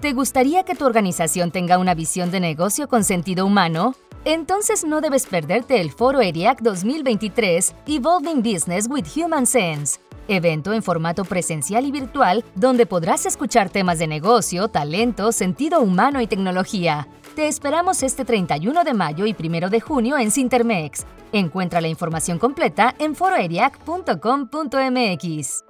¿Te gustaría que tu organización tenga una visión de negocio con sentido humano? Entonces no debes perderte el Foro ERIAC 2023 Evolving Business with Human Sense, evento en formato presencial y virtual donde podrás escuchar temas de negocio, talento, sentido humano y tecnología. Te esperamos este 31 de mayo y 1 de junio en Sintermex. Encuentra la información completa en foroeriac.com.mx.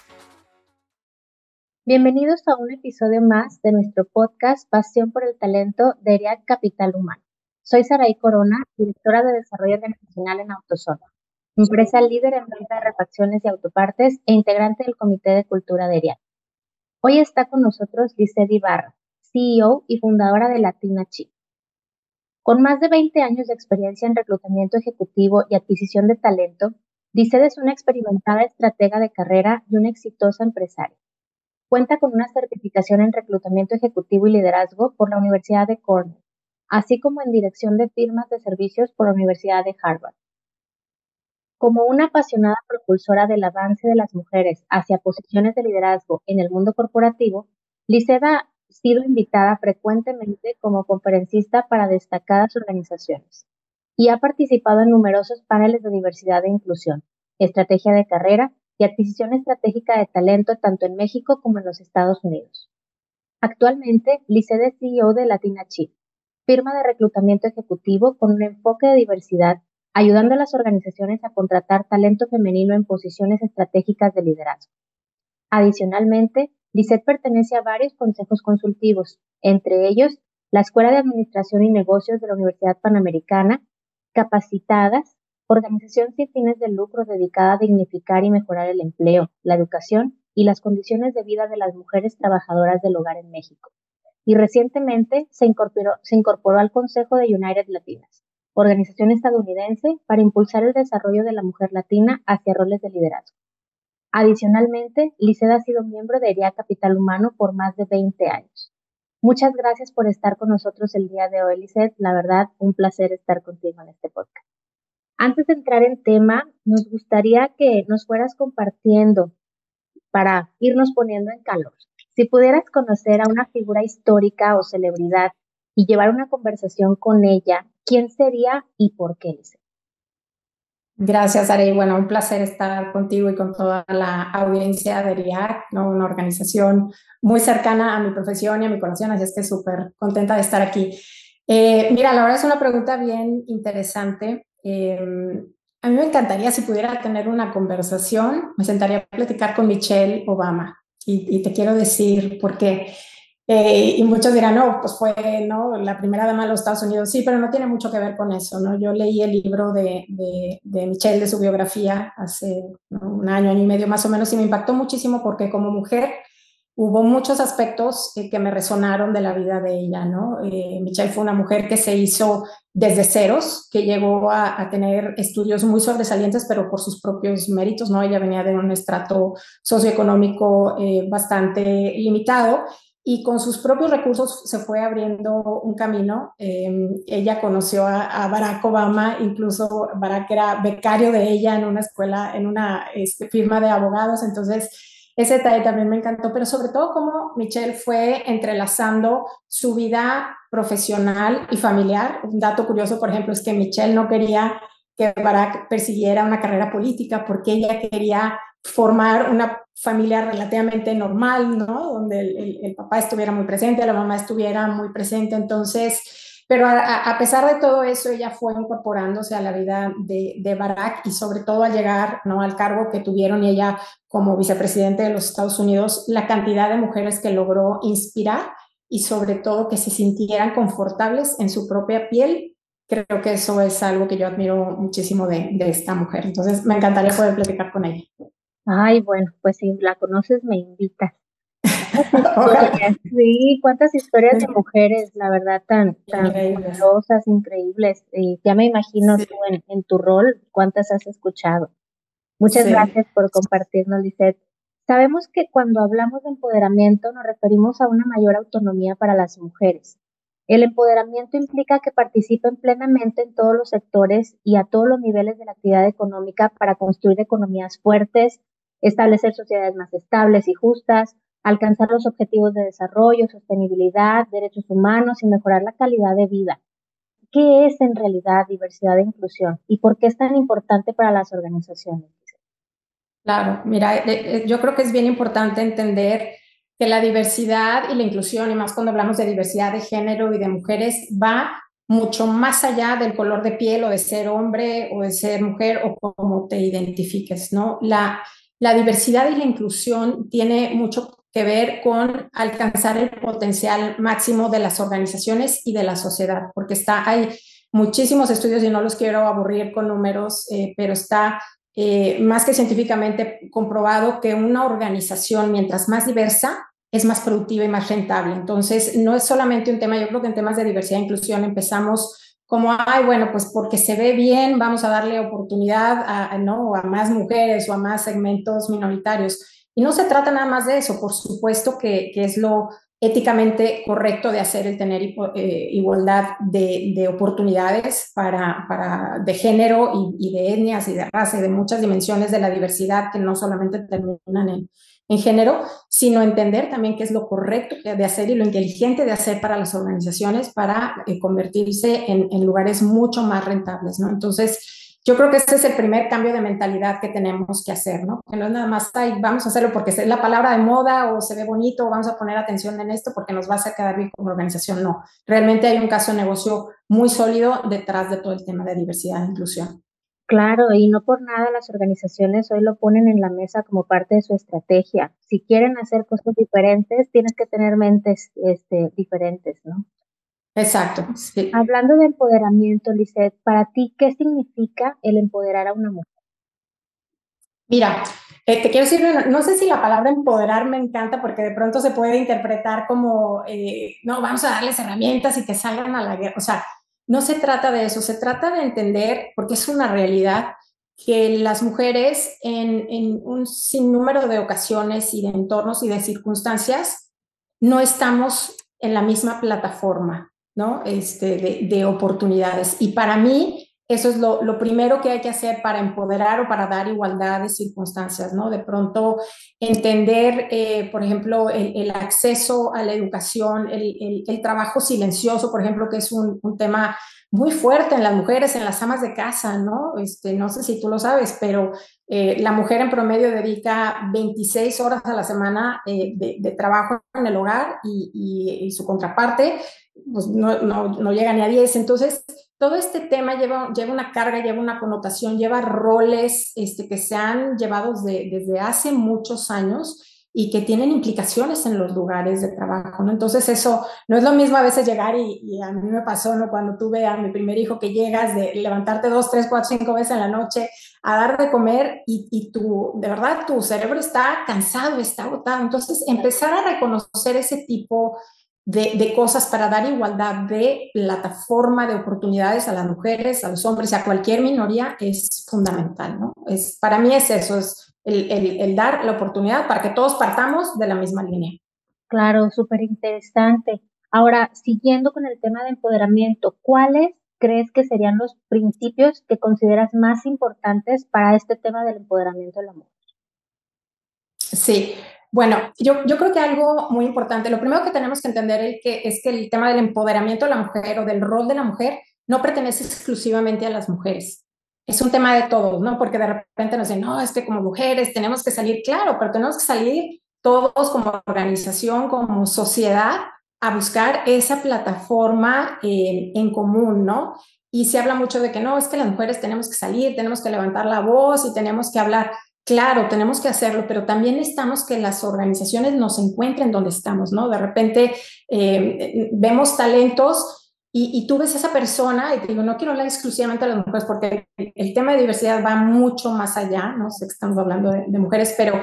Bienvenidos a un episodio más de nuestro podcast Pasión por el Talento de ERIAC Capital Humano. Soy Saraí Corona, directora de Desarrollo Organizacional en Autosola, empresa líder en venta de refacciones y autopartes e integrante del Comité de Cultura de ERIAC. Hoy está con nosotros Licedi Ibarra, CEO y fundadora de Latina Chip. Con más de 20 años de experiencia en reclutamiento ejecutivo y adquisición de talento, Liced es una experimentada estratega de carrera y una exitosa empresaria. Cuenta con una certificación en reclutamiento ejecutivo y liderazgo por la Universidad de Cornell así como en dirección de firmas de servicios por la Universidad de Harvard. Como una apasionada propulsora del avance de las mujeres hacia posiciones de liderazgo en el mundo corporativo, Liceda ha sido invitada frecuentemente como conferencista para destacadas organizaciones y ha participado en numerosos paneles de diversidad e inclusión, estrategia de carrera y adquisición estratégica de talento tanto en México como en los Estados Unidos. Actualmente, Liceda es CEO de Latina Chip, firma de reclutamiento ejecutivo con un enfoque de diversidad, ayudando a las organizaciones a contratar talento femenino en posiciones estratégicas de liderazgo. Adicionalmente, Lisset pertenece a varios consejos consultivos, entre ellos la Escuela de Administración y Negocios de la Universidad Panamericana, Capacitadas, organización sin fines de lucro dedicada a dignificar y mejorar el empleo, la educación y las condiciones de vida de las mujeres trabajadoras del hogar en México y recientemente se incorporó, al Consejo de United Latinas, organización estadounidense para impulsar el desarrollo de la mujer latina hacia roles de liderazgo. Adicionalmente, Liceda ha sido miembro de ERIA Capital Humano por más de 20 años. Muchas gracias por estar con nosotros el día de hoy, Liced. La verdad, un placer estar contigo en este podcast. Antes de entrar en tema, nos gustaría que nos fueras compartiendo para irnos poniendo en calor. Si pudieras conocer a una figura histórica o celebridad y llevar una conversación con ella, ¿quién sería y por qué? Gracias, Ari. Bueno, un placer estar contigo y con toda la audiencia de RIAC, ¿no? una organización muy cercana a mi profesión y a mi corazón, así es que súper contenta de estar aquí. Eh, mira, la verdad es una pregunta bien interesante. Em, a mí me encantaría si pudiera tener una conversación, me sentaría a platicar con Michelle Obama y, te quiero decir por qué. Eh, y muchos dirán, no, pues fue ¿no? la primera dama de los Estados Unidos. Sí, pero no tiene mucho que ver con eso. ¿no? Yo leí el libro de, de, Michelle, de su biografía, hace un año, año y medio más o menos, y me impactó muchísimo porque como mujer hubo muchos aspectos eh, que me resonaron de la vida de ella, ¿no? Eh, Michelle fue una mujer que se hizo desde ceros, que llegó a, tener estudios muy sobresalientes, pero por sus propios méritos, ¿no? Ella venía de un estrato socioeconómico eh, bastante limitado y con sus propios recursos se fue abriendo un camino. Em, ella conoció a, Barack Obama, incluso Barack era becario de ella en una escuela, en una este, firma de abogados, entonces ese detalle también me encantó, pero sobre todo cómo Michelle fue entrelazando su vida profesional y familiar. Un dato curioso, por ejemplo, es que Michelle no quería que Barack persiguiera una carrera política porque ella quería formar una familia relativamente normal, ¿no? Donde el, el papá estuviera muy presente, la mamá estuviera muy presente. Entonces, pero a, pesar de todo eso, ella fue incorporándose a la vida de, de, Barack y sobre todo al llegar ¿no? al cargo que tuvieron y ella como vicepresidente de los Estados Unidos, la cantidad de mujeres que logró inspirar y sobre todo que se sintieran confortables en su propia piel. Creo que eso es algo que yo admiro muchísimo de, de esta mujer. Entonces, me encantaría poder platicar con ella. Ay, bueno, pues si la conoces, me invitas. Sí, cuántas historias de mujeres, la verdad, tan, tan increíbles. increíbles. Y ya me imagino tú en, tu rol, cuántas has escuchado. Muchas gracias por compartirnos, Lisette. Sabemos que cuando hablamos de empoderamiento nos referimos a una mayor autonomía para las mujeres. El empoderamiento implica que participen plenamente en todos los sectores y a todos los niveles de la actividad económica para construir economías fuertes, establecer sociedades más estables y justas, alcanzar los objetivos de desarrollo, sostenibilidad, derechos humanos y mejorar la calidad de vida. ¿Qué es en realidad diversidad e inclusión y por qué es tan importante para las organizaciones? Claro, mira, eh, eh, yo creo que es bien importante entender que la diversidad y la inclusión, y más cuando hablamos de diversidad de género y de mujeres, va mucho más allá del color de piel o de ser hombre o de ser mujer o cómo te identifiques, ¿no? La, la diversidad y la inclusión tiene mucho que ver con alcanzar el potencial máximo de las organizaciones y de la sociedad, porque está, hay muchísimos estudios y no los quiero aburrir con números, eh, pero está eh, más que científicamente comprobado que una organización, mientras más diversa, es más productiva y más rentable. Entonces, no es solamente un tema, yo creo que en temas de diversidad e inclusión empezamos como, ay, bueno, pues porque se ve bien, vamos a darle oportunidad ¿no? a más mujeres o a más segmentos minoritarios. Y no se trata nada más de eso, por supuesto que, que es lo éticamente correcto de hacer el tener eh, igualdad de, de, oportunidades para, para, de género y, y, de etnias y de raza y de muchas dimensiones de la diversidad que no solamente terminan en, en género, sino entender también qué es lo correcto de hacer y lo inteligente de hacer para las organizaciones para eh, convertirse en, en, lugares mucho más rentables, ¿no? Entonces, yo creo que ese es el primer cambio de mentalidad que tenemos que hacer, ¿no? Que no es nada más, ay, vamos a hacerlo porque es la palabra de moda o se ve bonito, o vamos a poner atención en esto porque nos va a quedar bien como organización. No, realmente hay un caso de negocio muy sólido detrás de todo el tema de diversidad e inclusión. Claro, y no por nada las organizaciones hoy lo ponen en la mesa como parte de su estrategia. Si quieren hacer cosas diferentes, tienes que tener mentes este, diferentes, ¿no? Exacto. Hablando de empoderamiento, Lisette, para ti, ¿qué significa el empoderar a una mujer? Mira, eh, te quiero decir, no sé si la palabra empoderar me encanta porque de pronto se puede interpretar como, eh, no, vamos a darles herramientas y que salgan a la guerra. O sea, no se trata de eso, se trata de entender, porque es una realidad, que las mujeres en, en un sinnúmero de ocasiones y de entornos y de circunstancias no estamos en la misma plataforma. ¿No? Este, de, oportunidades. Y para mí, eso es lo, primero que hay que hacer para empoderar o para dar igualdad de circunstancias, ¿no? De pronto entender, eh, por ejemplo, el, acceso a la educación, el, trabajo silencioso, por ejemplo, que es un, tema muy fuerte en las mujeres, en las amas de casa, ¿no? Este, no sé si tú lo sabes, pero eh, la mujer en promedio dedica 26 horas a la semana eh, de, trabajo en el hogar y, su contraparte pues no, no, no, llega ni a 10. Entonces, todo este tema lleva, lleva una carga, lleva una connotación, lleva roles este, que se han llevado desde hace muchos años y que tienen implicaciones en los lugares de trabajo, ¿no? Entonces eso no es lo mismo a veces llegar y, y, a mí me pasó, ¿no? Cuando tuve a mi primer hijo que llegas de levantarte dos, tres, cuatro, cinco veces en la noche a dar de comer y, y tu, de verdad, tu cerebro está cansado, está agotado. Entonces empezar a reconocer ese tipo de, cosas para dar igualdad de plataforma de oportunidades a las mujeres, a los hombres, a cualquier minoría es fundamental, ¿no? Es, para mí es eso, es el, dar la oportunidad para que todos partamos de la misma línea. Claro, súper interesante. Ahora, siguiendo con el tema de empoderamiento, ¿cuáles crees que serían los principios que consideras más importantes para este tema del empoderamiento de la mujer? Sí, bueno, yo, yo creo que algo muy importante, lo primero que tenemos que entender es que, es que el tema del empoderamiento de la mujer o del rol de la mujer no pertenece exclusivamente a las mujeres. Es un tema de todos, ¿no? Porque de repente nos dicen, no, es que como mujeres tenemos que salir, claro, pero tenemos que salir todos como organización, como sociedad, a buscar esa plataforma eh, en común, ¿no? Y se habla mucho de que no, es que las mujeres tenemos que salir, tenemos que levantar la voz y tenemos que hablar. Claro, tenemos que hacerlo, pero también necesitamos que las organizaciones nos encuentren donde estamos, ¿no? De repente eh, vemos talentos y, tú ves a esa persona y te digo, no quiero hablar exclusivamente de las mujeres porque el, tema de diversidad va mucho más allá, no sé que estamos hablando de, mujeres, pero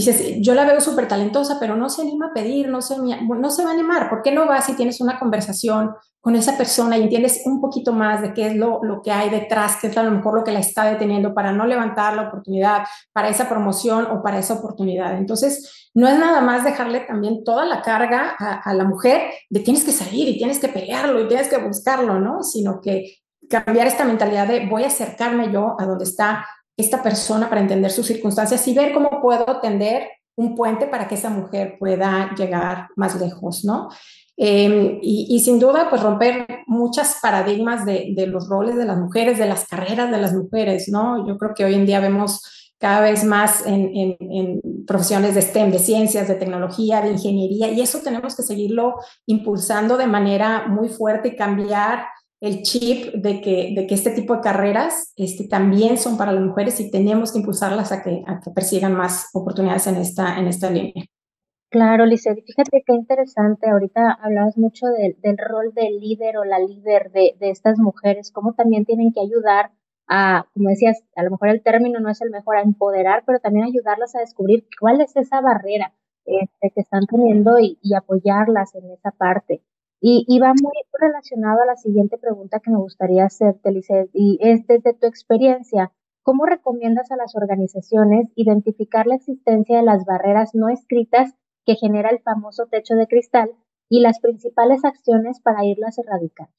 dices, yo la veo súper talentosa, pero no se anima a pedir, no se, no se va a animar. ¿Por qué no vas si tienes una conversación con esa persona y entiendes un poquito más de qué es lo, lo que hay detrás, qué es a lo mejor lo que la está deteniendo para no levantar la oportunidad, para esa promoción o para esa oportunidad? Entonces, no es nada más dejarle también toda la carga a, a la mujer de tienes que salir y tienes que pelearlo y tienes que buscarlo, ¿no? Sino que cambiar esta mentalidad de voy a acercarme yo a donde está esta persona para entender sus circunstancias y ver cómo puedo tender un puente para que esa mujer pueda llegar más lejos, ¿no? Em, y, sin duda, pues romper muchos paradigmas de, los roles de las mujeres, de las carreras de las mujeres, ¿no? Yo creo que hoy en día vemos cada vez más en, profesiones de STEM, de ciencias, de tecnología, de ingeniería, y eso tenemos que seguirlo impulsando de manera muy fuerte y cambiar el chip de que, de que este tipo de carreras este, también son para las mujeres y tenemos que impulsarlas a que, a que persigan más oportunidades en esta, en esta línea. Claro, Lizeth, fíjate qué interesante. Ahorita hablabas mucho del rol del líder o la líder de, de, estas mujeres, cómo también tienen que ayudar a, como decías, a lo mejor el término no es el mejor, a empoderar, pero también ayudarlas a descubrir cuál es esa barrera este, que están teniendo y, y apoyarlas en esa parte. Y, va muy relacionado a la siguiente pregunta que me gustaría hacerte, Lizeth, y es desde tu experiencia, ¿cómo recomiendas a las organizaciones identificar la existencia de las barreras no escritas que genera el famoso techo de cristal y las principales acciones para irlas erradicando?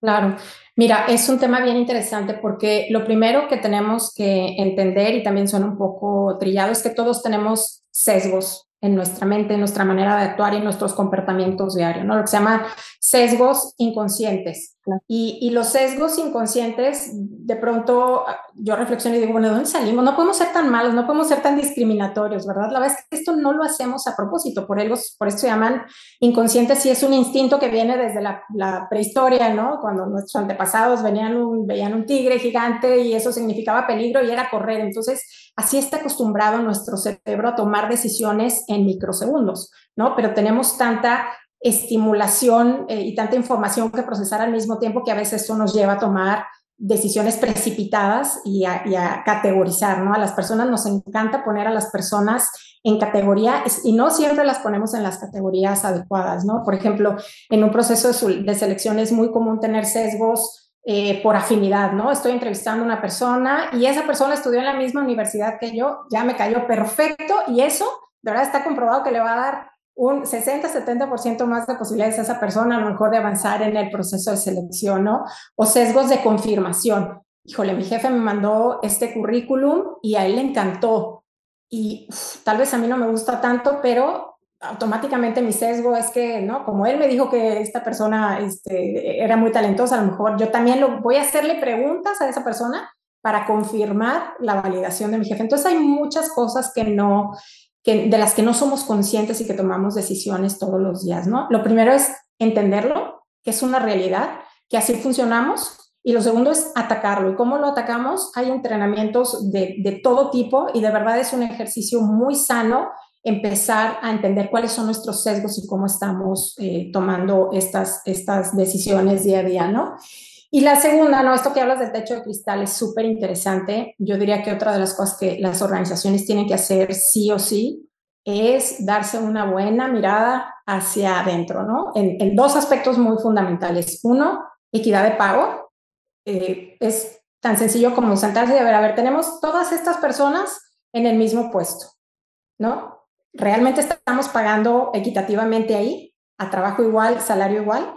Claro, mira, es un tema bien interesante porque lo primero que tenemos que entender, y también suena un poco trillado, es que todos tenemos sesgos en nuestra mente, en nuestra manera de actuar y en nuestros comportamientos diarios, ¿no? Lo que se llama sesgos inconscientes. Y, y, los sesgos inconscientes, de pronto yo reflexiono y digo, bueno, ¿de dónde salimos? No podemos ser tan malos, no podemos ser tan discriminatorios, ¿verdad? La verdad es que esto no lo hacemos a propósito, por, ellos, por eso se llaman inconscientes y es un instinto que viene desde la, la prehistoria, ¿no? Cuando nuestros antepasados venían un, veían un tigre gigante y eso significaba peligro y era correr. Entonces, así está acostumbrado nuestro cerebro a tomar decisiones en microsegundos, ¿no? Pero tenemos tanta estimulación eh, y tanta información que procesar al mismo tiempo que a veces eso nos lleva a tomar decisiones precipitadas y a, categorizar, ¿no? A las personas nos encanta poner a las personas en categoría y no siempre las ponemos en las categorías adecuadas, ¿no? Por ejemplo, en un proceso de, selección es muy común tener sesgos eh, por afinidad, ¿no? Estoy entrevistando a una persona y esa persona estudió en la misma universidad que yo, ya me cayó perfecto y eso, de verdad, está comprobado que le va a dar un 60-70% más de posibilidades a esa persona a lo mejor de avanzar en el proceso de selección, ¿no? O sesgos de confirmación. Híjole, mi jefe me mandó este currículum y a él le encantó. Y tal vez a mí no me gusta tanto, pero automáticamente mi sesgo es que, ¿no? Como él me dijo que esta persona este, era muy talentosa, a lo mejor yo también lo, voy a hacerle preguntas a esa persona para confirmar la validación de mi jefe. Entonces hay muchas cosas que no, de las que no somos conscientes y que tomamos decisiones todos los días, ¿no? Lo primero es entenderlo, que es una realidad, que así funcionamos, y lo segundo es atacarlo. ¿Y cómo lo atacamos? Hay entrenamientos de, todo tipo y de verdad es un ejercicio muy sano empezar a entender cuáles son nuestros sesgos y cómo estamos eh, tomando estas, estas decisiones día a día, ¿no? Y la segunda, no, esto que hablas del techo de cristal es súper interesante. Yo diría que otra de las cosas que las organizaciones tienen que hacer sí o sí es darse una buena mirada hacia adentro, ¿no? En, dos aspectos muy fundamentales. Uno, equidad de pago. Eh, es tan sencillo como sentarse y ver, a ver, tenemos todas estas personas en el mismo puesto, ¿no? ¿Realmente estamos pagando equitativamente ahí? A trabajo igual, salario igual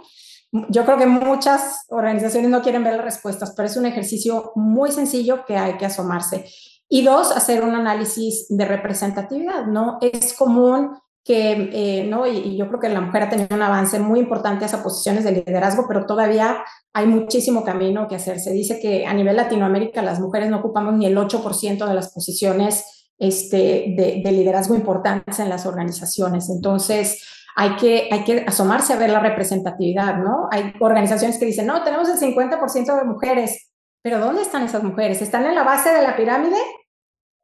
yo creo que muchas organizaciones no quieren ver las respuestas, pero es un ejercicio muy sencillo que hay que asomarse. Y dos, hacer un análisis de representatividad, ¿no? Es común que, eh, ¿no? Y, yo creo que la mujer ha tenido un avance muy importante hacia posiciones de liderazgo, pero todavía hay muchísimo camino que hacer. Se dice que a nivel Latinoamérica las mujeres no ocupamos ni el 8% de las posiciones este, de, de liderazgo importantes en las organizaciones. Entonces, hay que, hay que asomarse a ver la representatividad, ¿no? Hay organizaciones que dicen, no, tenemos el 50% de mujeres, pero ¿dónde están esas mujeres? ¿Están en la base de la pirámide?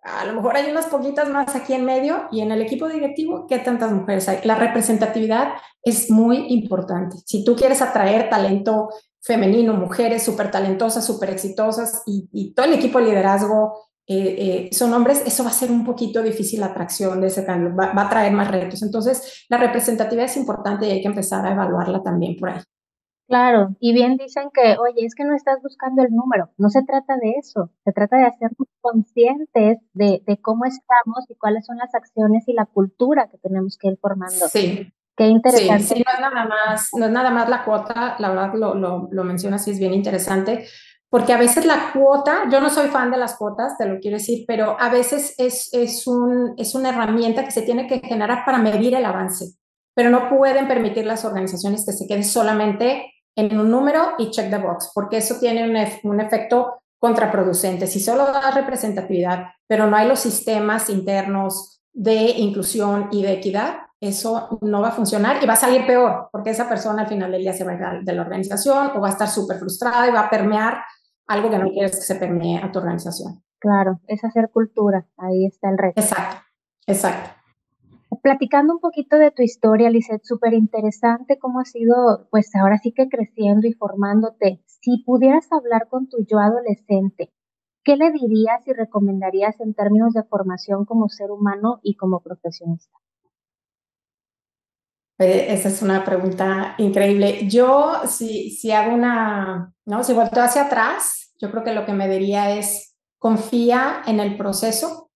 A lo mejor hay unas poquitas más aquí en medio y en el equipo directivo, ¿qué tantas mujeres hay? La representatividad es muy importante. Si tú quieres atraer talento femenino, mujeres súper talentosas, súper exitosas y, y todo el equipo de liderazgo eh, eh, son hombres, eso va a ser un poquito difícil la atracción de ese cambio, va, va, a traer más retos. Entonces, la representatividad es importante y hay que empezar a evaluarla también por ahí. Claro, y bien dicen que, oye, es que no estás buscando el número, no se trata de eso, se trata de hacernos conscientes de, de cómo estamos y cuáles son las acciones y la cultura que tenemos que ir formando. Sí. Qué interesante. Sí, sí, no es nada más, no es nada más la cuota, la verdad lo, lo, lo mencionas y es bien interesante, porque a veces la cuota, yo no soy fan de las cuotas, te lo quiero decir, pero a veces es, es, un, es una herramienta que se tiene que generar para medir el avance, pero no pueden permitir las organizaciones que se queden solamente en un número y check the box, porque eso tiene un, un efecto contraproducente. Si solo da representatividad, pero no hay los sistemas internos de inclusión y de equidad, eso no va a funcionar y va a salir peor, porque esa persona al final del día se va a ir de la organización o va a estar súper frustrada y va a permear algo que no quieres que se permee a tu organización. Claro, es hacer cultura, ahí está el reto. Exacto, exacto. Platicando un poquito de tu historia, Lizeth, súper interesante cómo has ido, pues ahora sí que creciendo y formándote. Si pudieras hablar con tu yo adolescente, ¿qué le dirías y recomendarías en términos de formación como ser humano y como profesionista? Esa es una pregunta increíble. Yo, si, si hago una, ¿no? Si vuelto hacia atrás, yo creo que lo que me diría es confía en el proceso,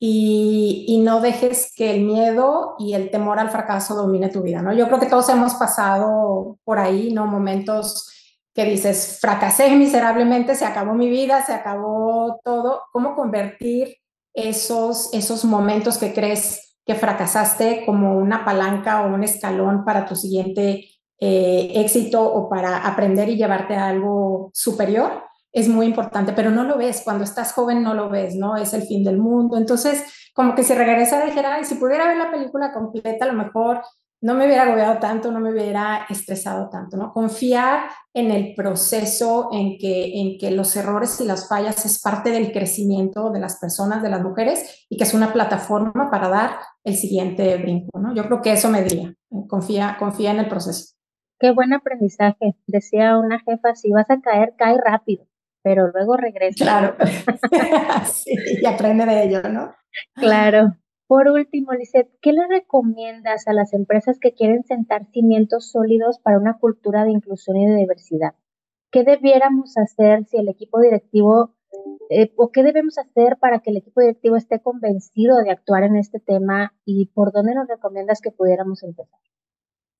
y, no dejes que el miedo y el temor al fracaso domine tu vida, ¿no? Yo creo que todos hemos pasado por ahí, ¿no? Momentos que dices, fracasé miserablemente, se acabó mi vida, se acabó todo. ¿Cómo convertir esos, esos momentos que crees que fracasaste como una palanca o un escalón para tu siguiente eh, éxito o para aprender y llevarte a algo superior? Es muy importante, pero no lo ves, cuando estás joven no lo ves, ¿no? Es el fin del mundo. Entonces, como que si regresara dijera, si pudiera ver la película completa, a lo mejor no me hubiera agobiado tanto, no me hubiera estresado tanto, ¿no? Confiar en el proceso, en que, en que los errores y las fallas es parte del crecimiento de las personas, de las mujeres, y que es una plataforma para dar el siguiente brinco, ¿no? Yo creo que eso me diría, confía, confía en el proceso. Qué buen aprendizaje. Decía una jefa, si vas a caer, cae rápido pero luego regresa. Claro, sí, y aprende de ello, ¿no? Claro. Por último, Lisette, ¿qué le recomiendas a las empresas que quieren sentar cimientos sólidos para una cultura de inclusión y de diversidad? ¿Qué debiéramos hacer si el equipo directivo, eh, o qué debemos hacer para que el equipo directivo esté convencido de actuar en este tema y por dónde nos recomiendas que pudiéramos empezar?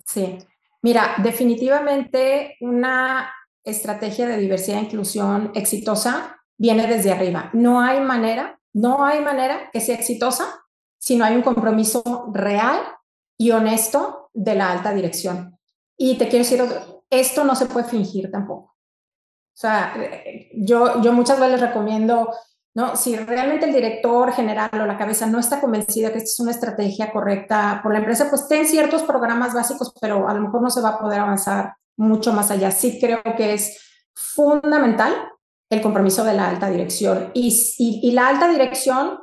Sí, mira, definitivamente una estrategia de diversidad e inclusión exitosa viene desde arriba. No hay manera, no hay manera que sea exitosa si no hay un compromiso real y honesto de la alta dirección. Y te quiero decir, esto no se puede fingir tampoco. O sea, yo, yo muchas veces recomiendo, ¿no? Si realmente el director general o la cabeza no está convencida que esta es una estrategia correcta por la empresa, pues ten ciertos programas básicos, pero a lo mejor no se va a poder avanzar mucho más allá. Sí creo que es fundamental el compromiso de la alta dirección y, y, la alta dirección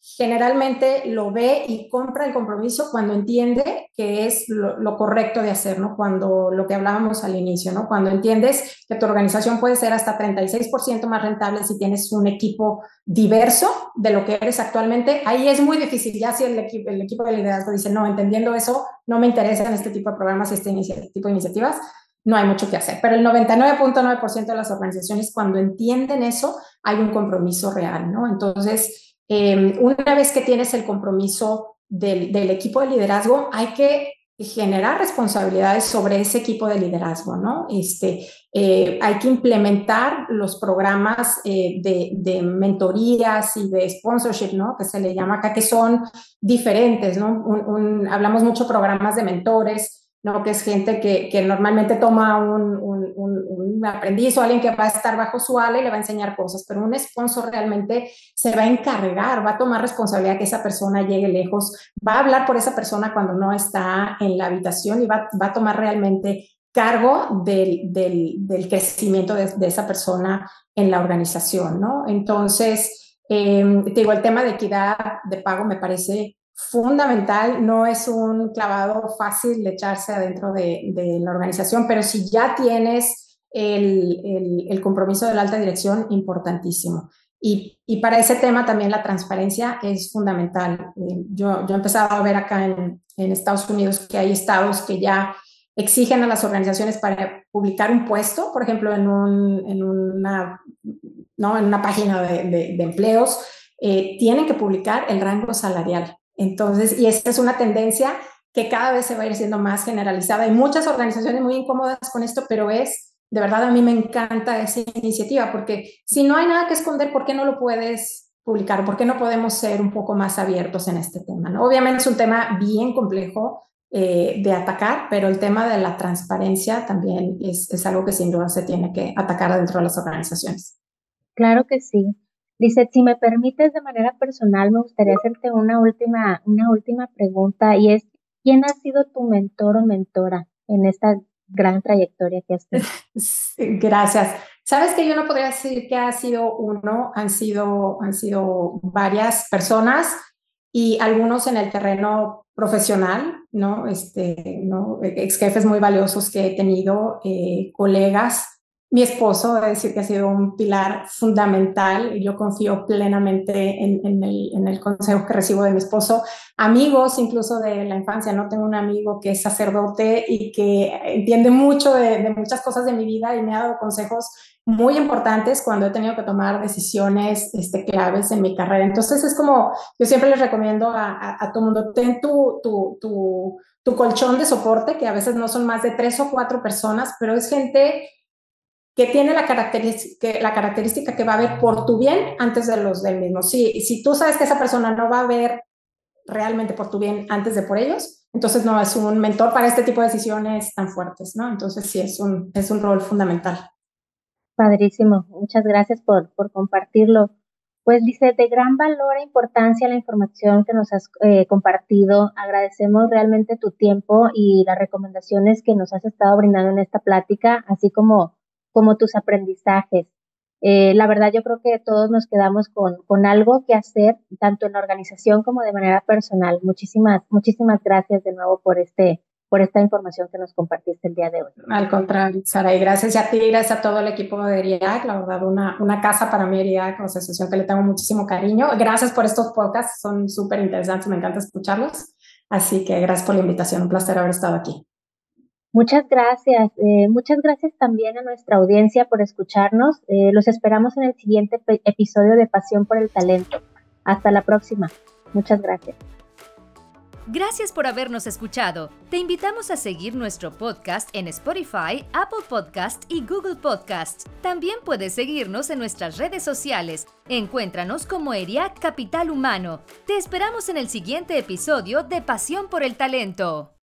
generalmente lo ve y compra el compromiso cuando entiende que es lo, correcto de hacer, ¿no? Cuando lo que hablábamos al inicio, ¿no? Cuando entiendes que tu organización puede ser hasta 36% más rentable si tienes un equipo diverso de lo que eres actualmente, ahí es muy difícil. Ya si el, equipo, el equipo de liderazgo dice, no, entendiendo eso, no me interesan este tipo de programas y este tipo de iniciativas, no hay mucho que hacer. Pero el 99.9% de las organizaciones, cuando entienden eso, hay un compromiso real, ¿no? Entonces, em, una vez que tienes el compromiso del, equipo de liderazgo, hay que generar responsabilidades sobre ese equipo de liderazgo, ¿no? Este, eh, hay que implementar los programas eh, de, mentorías y de sponsorship, ¿no? Que se le llama acá, que son diferentes, ¿no? hablamos mucho programas de mentores, ¿no? que es gente que, que normalmente toma un, aprendiz o alguien que va a estar bajo su ala y le va a enseñar cosas, pero un sponsor realmente se va a encargar, va a tomar responsabilidad que esa persona llegue lejos, va a hablar por esa persona cuando no está en la habitación y va, va a tomar realmente cargo del, del, crecimiento de, de, esa persona en la organización, ¿no? Entonces, eh, te digo, el tema de equidad de pago me parece fundamental, no es un clavado fácil de echarse adentro de, la organización, pero si ya tienes el, compromiso de la alta dirección, importantísimo. Y, y, para ese tema también la transparencia es fundamental. Eh, yo, yo he empezado a ver acá en, en, Estados Unidos que hay estados que ya exigen a las organizaciones para publicar un puesto, por ejemplo, en, un, en, una, ¿no? en una página de, de, de empleos, eh, tienen que publicar el rango salarial. Entonces, y esta es una tendencia que cada vez se va a ir siendo más generalizada. Hay muchas organizaciones muy incómodas con esto, pero es de verdad a mí me encanta esa iniciativa porque si no hay nada que esconder, ¿por qué no lo puedes publicar? ¿Por qué no podemos ser un poco más abiertos en este tema? ¿no? Obviamente es un tema bien complejo eh, de atacar, pero el tema de la transparencia también es, es algo que sin duda se tiene que atacar dentro de las organizaciones. Claro que sí. Dice, si me permites de manera personal, me gustaría hacerte una última, una última pregunta y es, ¿quién ha sido tu mentor o mentora en esta gran trayectoria que has tenido. Gracias. Sabes que yo no podría decir que ha sido uno, han sido, han sido varias personas y algunos en el terreno profesional, ¿no? Este, ¿no? Ex jefes muy valiosos que he tenido, eh, colegas mi esposo, debe decir que ha sido un pilar fundamental y yo confío plenamente en, el, consejo que recibo de mi esposo. Amigos, incluso de la infancia, ¿no? Tengo un amigo que es sacerdote y que entiende mucho de, muchas cosas de mi vida y me ha dado consejos muy importantes cuando he tenido que tomar decisiones este, claves en mi carrera. Entonces es como, yo siempre les recomiendo a, a, todo mundo, ten tu, tu, tu, tu colchón de soporte, que a veces no son más de tres o cuatro personas, pero es gente que tiene la característica, la característica que va a ver por tu bien antes de los del mismo. Si, si tú sabes que esa persona no va a ver realmente por tu bien antes de por ellos, entonces no es un mentor para este tipo de decisiones tan fuertes, ¿no? Entonces sí, es un, es un rol fundamental. Padrísimo, muchas gracias por, por compartirlo. Pues dice, de gran valor e importancia la información que nos has eh, compartido. Agradecemos realmente tu tiempo y las recomendaciones que nos has estado brindando en esta plática, así como como tus aprendizajes. Eh, la verdad yo creo que todos nos quedamos con, con algo que hacer, tanto en la organización como de manera personal. Muchísimas, muchísimas gracias de nuevo por este, por esta información que nos compartiste el día de hoy. Al contrario, Sara, y gracias a ti, gracias a todo el equipo de ERIAC, la verdad, una, una casa para mí, ERIAC, una asociación que le tengo muchísimo cariño. Gracias por estos podcasts, son súper interesantes, me encanta escucharlos. Así que gracias por la invitación, un placer haber estado aquí. Muchas gracias. Eh, muchas gracias también a nuestra audiencia por escucharnos. Eh, los esperamos en el siguiente episodio de Pasión por el Talento. Hasta la próxima. Muchas gracias. Gracias por habernos escuchado. Te invitamos a seguir nuestro podcast en Spotify, Apple Podcast y Google Podcast. También puedes seguirnos en nuestras redes sociales. Encuéntranos como ERIAC Capital Humano. Te esperamos en el siguiente episodio de Pasión por el Talento.